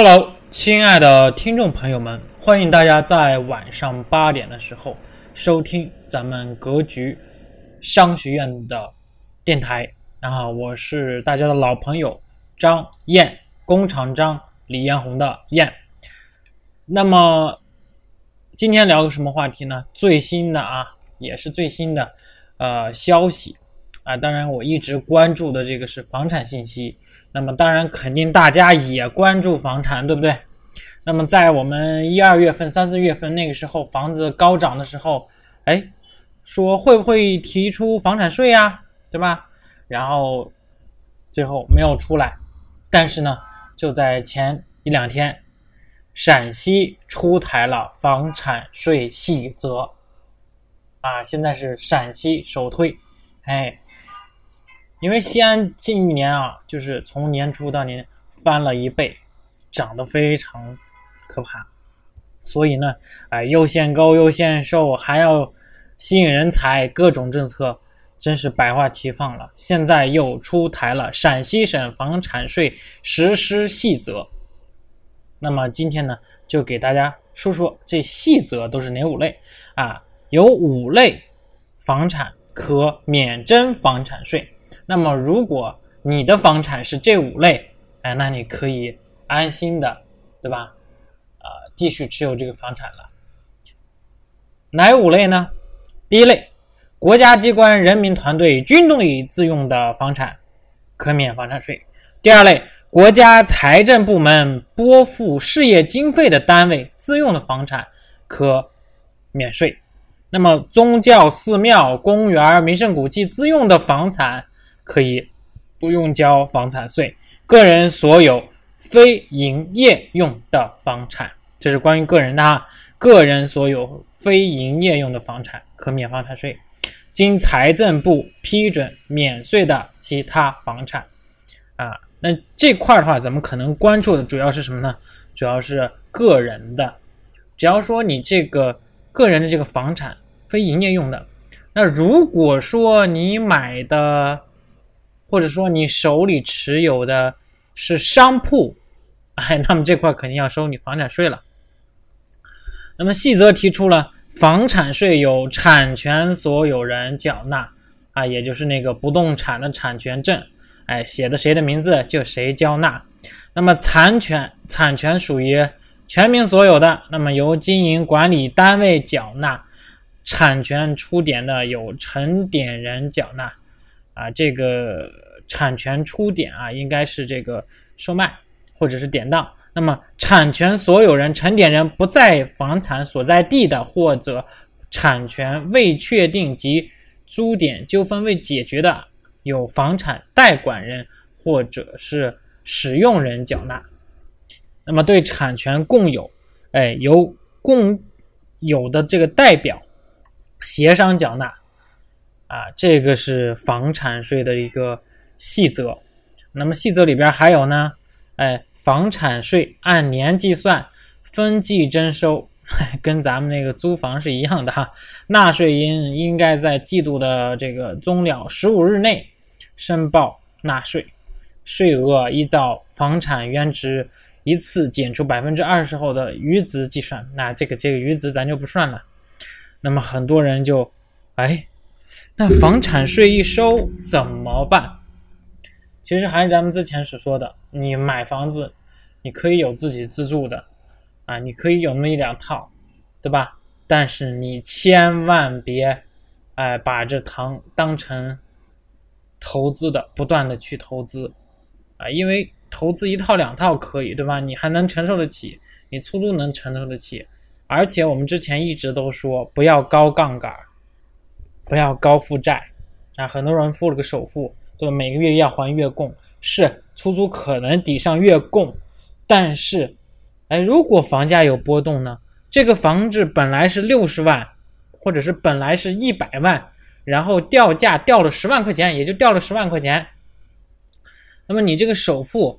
Hello，亲爱的听众朋友们，欢迎大家在晚上八点的时候收听咱们格局商学院的电台。啊，我是大家的老朋友张燕，工厂张李彦宏的燕。那么今天聊个什么话题呢？最新的啊，也是最新的呃消息啊。当然，我一直关注的这个是房产信息。那么当然，肯定大家也关注房产，对不对？那么在我们一二月份、三四月份那个时候，房子高涨的时候，哎，说会不会提出房产税呀？对吧？然后最后没有出来，但是呢，就在前一两天，陕西出台了房产税细则，啊，现在是陕西首推，哎，因为西安近一年啊，就是从年初到年翻了一倍，涨得非常可怕，所以呢，哎，又限购又限售，还要吸引人才，各种政策。真是百花齐放了，现在又出台了陕西省房产税实施细则。那么今天呢，就给大家说说这细则都是哪五类啊？有五类房产可免征房产税。那么如果你的房产是这五类，哎，那你可以安心的，对吧？啊，继续持有这个房产了。哪五类呢？第一类。国家机关、人民团队、军队自用的房产可免房产税。第二类，国家财政部门拨付事业经费的单位自用的房产可免税。那么，宗教寺庙、公园、名胜古迹自用的房产可以不用交房产税。个人所有非营业用的房产，这是关于个人的哈。个人所有非营业用的房产可免房产税。经财政部批准免税的其他房产，啊，那这块的话，咱们可能关注的主要是什么呢？主要是个人的，只要说你这个个人的这个房产非营业用的，那如果说你买的，或者说你手里持有的是商铺，哎，那么这块肯定要收你房产税了。那么细则提出了。房产税由产权所有人缴纳，啊，也就是那个不动产的产权证，哎，写的谁的名字就谁交纳。那么产权产权属于全民所有的，那么由经营管理单位缴纳。产权出典的有承典人缴纳，啊，这个产权出典啊，应该是这个售卖或者是典当。那么，产权所有人、承典人不在房产所在地的，或者产权未确定及租典纠纷未解决的，有房产代管人或者是使用人缴纳。那么，对产权共有，哎，由共有的这个代表协商缴纳。啊，这个是房产税的一个细则。那么，细则里边还有呢，哎。房产税按年计算，分季征收，跟咱们那个租房是一样的哈。纳税应应该在季度的这个终了十五日内申报纳税，税额依照房产原值一次减除百分之二十后的余值计算。那这个这个余值咱就不算了。那么很多人就，哎，那房产税一收怎么办？其实还是咱们之前所说的，你买房子。你可以有自己自住的，啊，你可以有那么一两套，对吧？但是你千万别，哎，把这当当成投资的，不断的去投资，啊，因为投资一套两套可以，对吧？你还能承受得起，你出租能承受得起，而且我们之前一直都说不要高杠杆，不要高负债，啊，很多人付了个首付，对吧？每个月要还月供，是出租可能抵上月供。但是，哎，如果房价有波动呢？这个房子本来是六十万，或者是本来是一百万，然后掉价掉了十万块钱，也就掉了十万块钱。那么你这个首付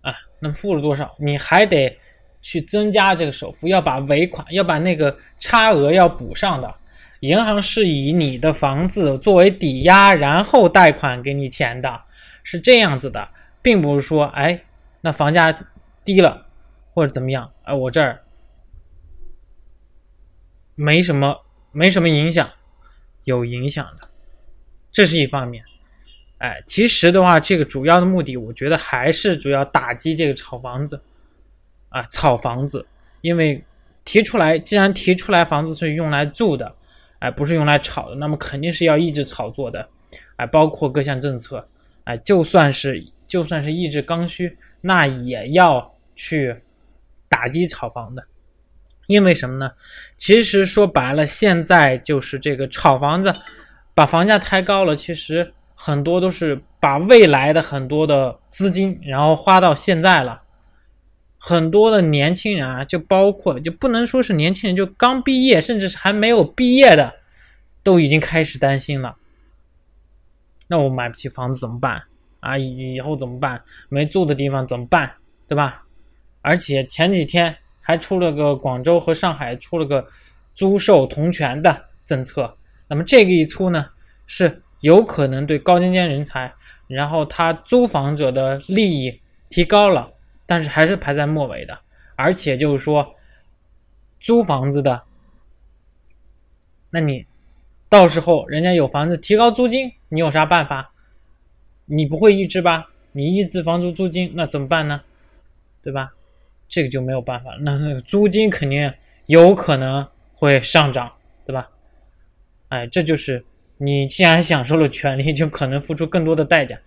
啊，那么付了多少？你还得去增加这个首付，要把尾款，要把那个差额要补上的。银行是以你的房子作为抵押，然后贷款给你钱的，是这样子的，并不是说，哎，那房价。低了，或者怎么样，哎，我这儿没什么没什么影响，有影响的，这是一方面。哎，其实的话，这个主要的目的，我觉得还是主要打击这个炒房子，啊，炒房子，因为提出来，既然提出来房子是用来住的，哎，不是用来炒的，那么肯定是要抑制炒作的，哎，包括各项政策，哎，就算是就算是抑制刚需，那也要去打击炒房的，因为什么呢？其实说白了，现在就是这个炒房子，把房价抬高了，其实。很多都是把未来的很多的资金，然后花到现在了。很多的年轻人啊，就包括就不能说是年轻人，就刚毕业，甚至是还没有毕业的，都已经开始担心了。那我买不起房子怎么办啊？以以后怎么办？没住的地方怎么办？对吧？而且前几天还出了个广州和上海出了个租售同权的政策。那么这个一出呢，是。有可能对高精尖人才，然后他租房者的利益提高了，但是还是排在末尾的。而且就是说，租房子的，那你到时候人家有房子提高租金，你有啥办法？你不会抑制吧？你抑制房租租金，那怎么办呢？对吧？这个就没有办法，那租金肯定有可能会上涨，对吧？哎，这就是。你既然享受了权利，就可能付出更多的代价。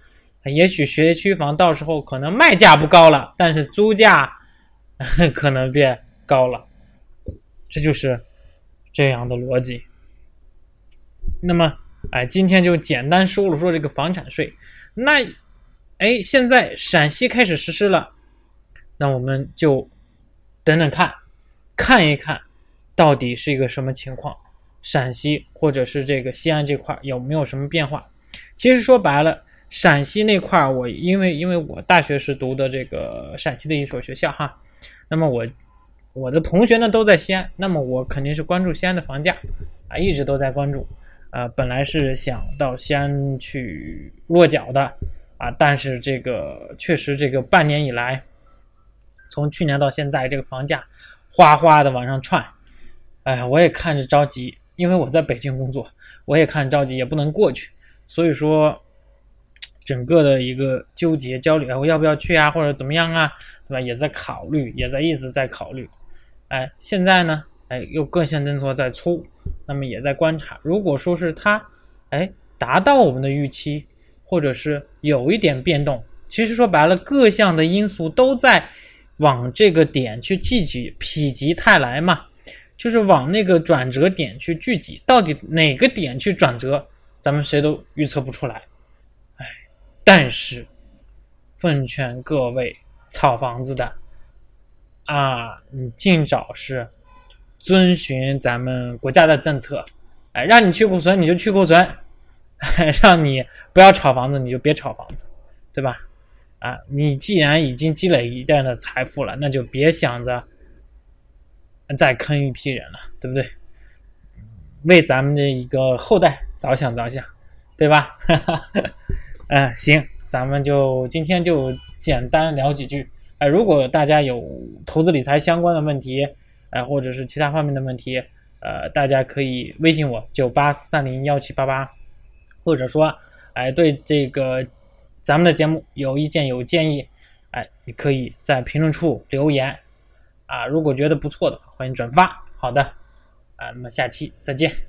也许学区房到时候可能卖价不高了，但是租价可能变高了。这就是这样的逻辑。那么，哎，今天就简单说了说这个房产税。那，哎，现在陕西开始实施了，那我们就等等看，看一看到底是一个什么情况。陕西或者是这个西安这块有没有什么变化？其实说白了，陕西那块儿我因为因为我大学是读的这个陕西的一所学校哈，那么我我的同学呢都在西安，那么我肯定是关注西安的房价啊，一直都在关注啊。本来是想到西安去落脚的啊，但是这个确实这个半年以来，从去年到现在，这个房价哗哗的往上窜，哎，我也看着着急。因为我在北京工作，我也看着着急，也不能过去，所以说，整个的一个纠结焦虑，我要不要去啊，或者怎么样啊，对吧？也在考虑，也在一直在考虑。哎，现在呢，哎，又各项政策在出，那么也在观察。如果说是它，哎，达到我们的预期，或者是有一点变动，其实说白了，各项的因素都在往这个点去聚集，否极泰来嘛。就是往那个转折点去聚集，到底哪个点去转折，咱们谁都预测不出来。但是奉劝各位炒房子的啊，你尽早是遵循咱们国家的政策，哎，让你去库存你就去库存，让你不要炒房子你就别炒房子，对吧？啊，你既然已经积累一定的财富了，那就别想着。再坑一批人了，对不对？为咱们的一个后代着想着想，对吧？哈哈哈嗯，行，咱们就今天就简单聊几句。哎，如果大家有投资理财相关的问题，哎，或者是其他方面的问题，呃，大家可以微信我九八三零幺七八八，或者说，哎，对这个咱们的节目有意见有建议，哎，你可以在评论处留言。啊，如果觉得不错的话，欢迎转发。好的，啊，那么下期再见。